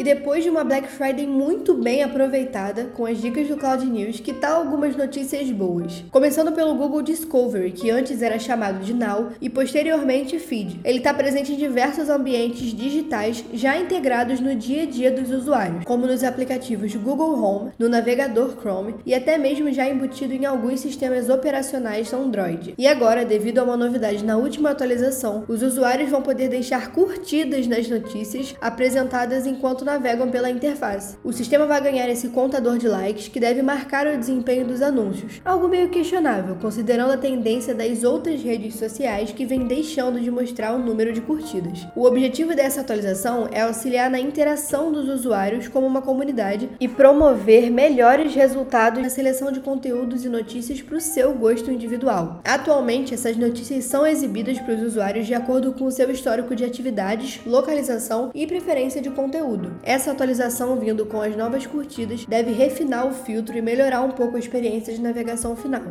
E depois de uma Black Friday muito bem aproveitada, com as dicas do Cloud News, que tal algumas notícias boas? Começando pelo Google Discovery, que antes era chamado de Now e posteriormente Feed. Ele está presente em diversos ambientes digitais já integrados no dia a dia dos usuários, como nos aplicativos Google Home, no navegador Chrome e até mesmo já embutido em alguns sistemas operacionais Android. E agora, devido a uma novidade na última atualização, os usuários vão poder deixar curtidas nas notícias apresentadas enquanto navegam pela interface. O sistema vai ganhar esse contador de likes que deve marcar o desempenho dos anúncios, algo meio questionável, considerando a tendência das outras redes sociais que vem deixando de mostrar o número de curtidas. O objetivo dessa atualização é auxiliar na interação dos usuários como uma comunidade e promover melhores resultados na seleção de conteúdos e notícias para o seu gosto individual. Atualmente, essas notícias são exibidas para os usuários de acordo com o seu histórico de atividades, localização e preferência de conteúdo. Essa atualização, vindo com as novas curtidas, deve refinar o filtro e melhorar um pouco a experiência de navegação final.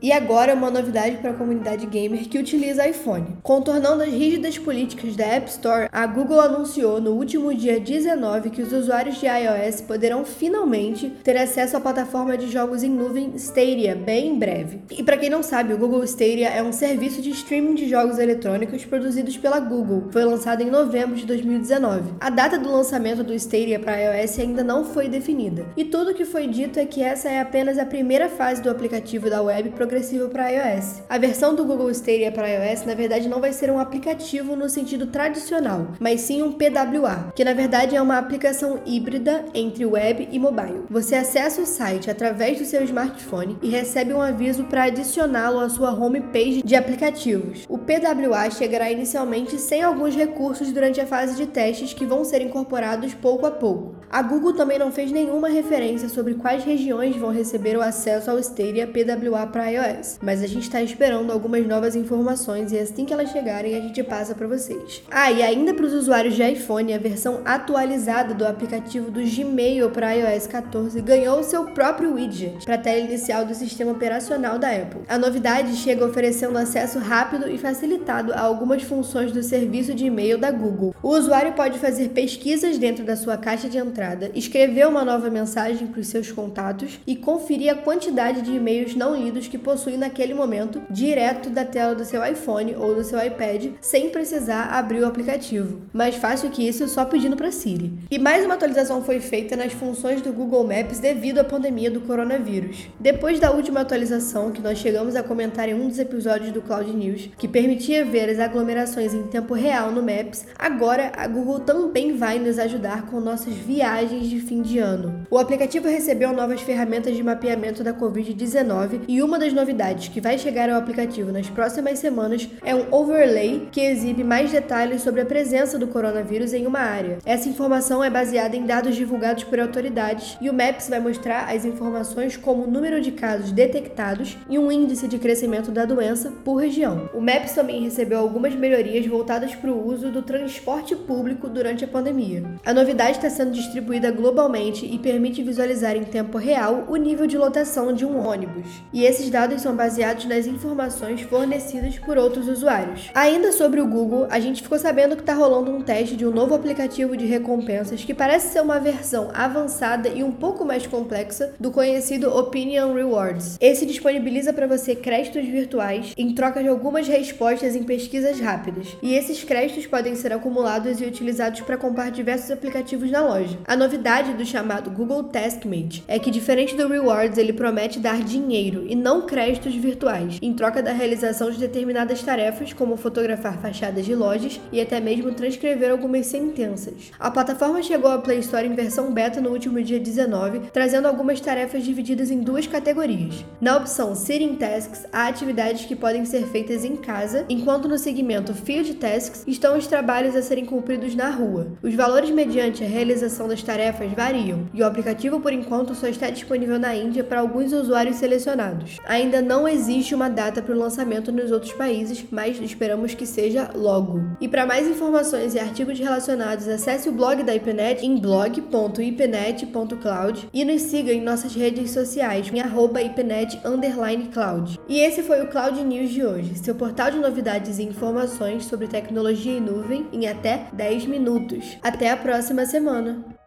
E agora uma novidade para a comunidade gamer que utiliza iPhone. Contornando as rígidas políticas da App Store, a Google anunciou no último dia 19 que os usuários de iOS poderão finalmente ter acesso à plataforma de jogos em nuvem Stadia bem em breve. E para quem não sabe, o Google Stadia é um serviço de streaming de jogos eletrônicos produzidos pela Google. Foi lançado em novembro de 2019. A data do lançamento do Stadia para iOS ainda não foi definida. E tudo o que foi dito é que essa é apenas a primeira fase do aplicativo da web progressivo para iOS. A versão do Google Stadia para iOS, na verdade, não vai ser um aplicativo no sentido tradicional, mas sim um PWA, que na verdade é uma aplicação híbrida entre web e mobile. Você acessa o site através do seu smartphone e recebe um aviso para adicioná-lo à sua homepage de aplicativos. O PWA chegará inicialmente sem alguns recursos durante a fase de testes que vão ser incorporados pouco a pouco. A Google também não fez nenhuma referência sobre quais regiões vão receber o acesso ao Stadia PWA para iOS iOS, mas a gente está esperando algumas novas informações e assim que elas chegarem a gente passa para vocês. Ah, e ainda para os usuários de iPhone, a versão atualizada do aplicativo do Gmail para iOS 14 ganhou seu próprio widget para a tela inicial do sistema operacional da Apple. A novidade chega oferecendo acesso rápido e facilitado a algumas funções do serviço de e-mail da Google. O usuário pode fazer pesquisas dentro da sua caixa de entrada, escrever uma nova mensagem para os seus contatos e conferir a quantidade de e-mails não lidos que possui naquele momento direto da tela do seu iPhone ou do seu iPad, sem precisar abrir o aplicativo. Mais fácil que isso, só pedindo para Siri. E mais uma atualização foi feita nas funções do Google Maps devido à pandemia do coronavírus. Depois da última atualização, que nós chegamos a comentar em um dos episódios do Cloud News, que permitia ver as aglomerações em tempo real no Maps, agora a Google também vai nos ajudar com nossas viagens de fim de ano. O aplicativo recebeu novas ferramentas de mapeamento da Covid-19 e uma das novidades que vai chegar ao aplicativo nas próximas semanas é um overlay que exibe mais detalhes sobre a presença do coronavírus em uma área. Essa informação é baseada em dados divulgados por autoridades e o Maps vai mostrar as informações como o número de casos detectados e um índice de crescimento da doença por região. O Maps também recebeu algumas melhorias voltadas para o uso do transporte público durante a pandemia. A novidade está sendo distribuída globalmente e permite visualizar em tempo real o nível de lotação de um ônibus. E esses dados são baseados nas informações fornecidas por outros usuários. Ainda sobre o Google, a gente ficou sabendo que está rolando um teste de um novo aplicativo de recompensas que parece ser uma versão avançada e um pouco mais complexa do conhecido Opinion Rewards. Esse disponibiliza para você créditos virtuais em troca de algumas respostas em pesquisas rápidas, e esses créditos podem ser acumulados e utilizados para comprar diversos aplicativos na loja. A novidade do chamado Google Taskmate é que, diferente do Rewards, ele promete dar dinheiro e não créditos créditos virtuais, em troca da realização de determinadas tarefas, como fotografar fachadas de lojas e até mesmo transcrever algumas sentenças. A plataforma chegou à Play Store em versão beta no último dia 19, trazendo algumas tarefas divididas em duas categorias. Na opção Sitting Tasks, há atividades que podem ser feitas em casa, enquanto no segmento Field Tasks estão os trabalhos a serem cumpridos na rua. Os valores mediante a realização das tarefas variam, e o aplicativo por enquanto só está disponível na Índia para alguns usuários selecionados. Ainda não existe uma data para o lançamento nos outros países, mas esperamos que seja logo. E para mais informações e artigos relacionados, acesse o blog da IPNET em blog.ipnet.cloud e nos siga em nossas redes sociais em ipnet_cloud. E esse foi o Cloud News de hoje, seu portal de novidades e informações sobre tecnologia em nuvem em até 10 minutos. Até a próxima semana!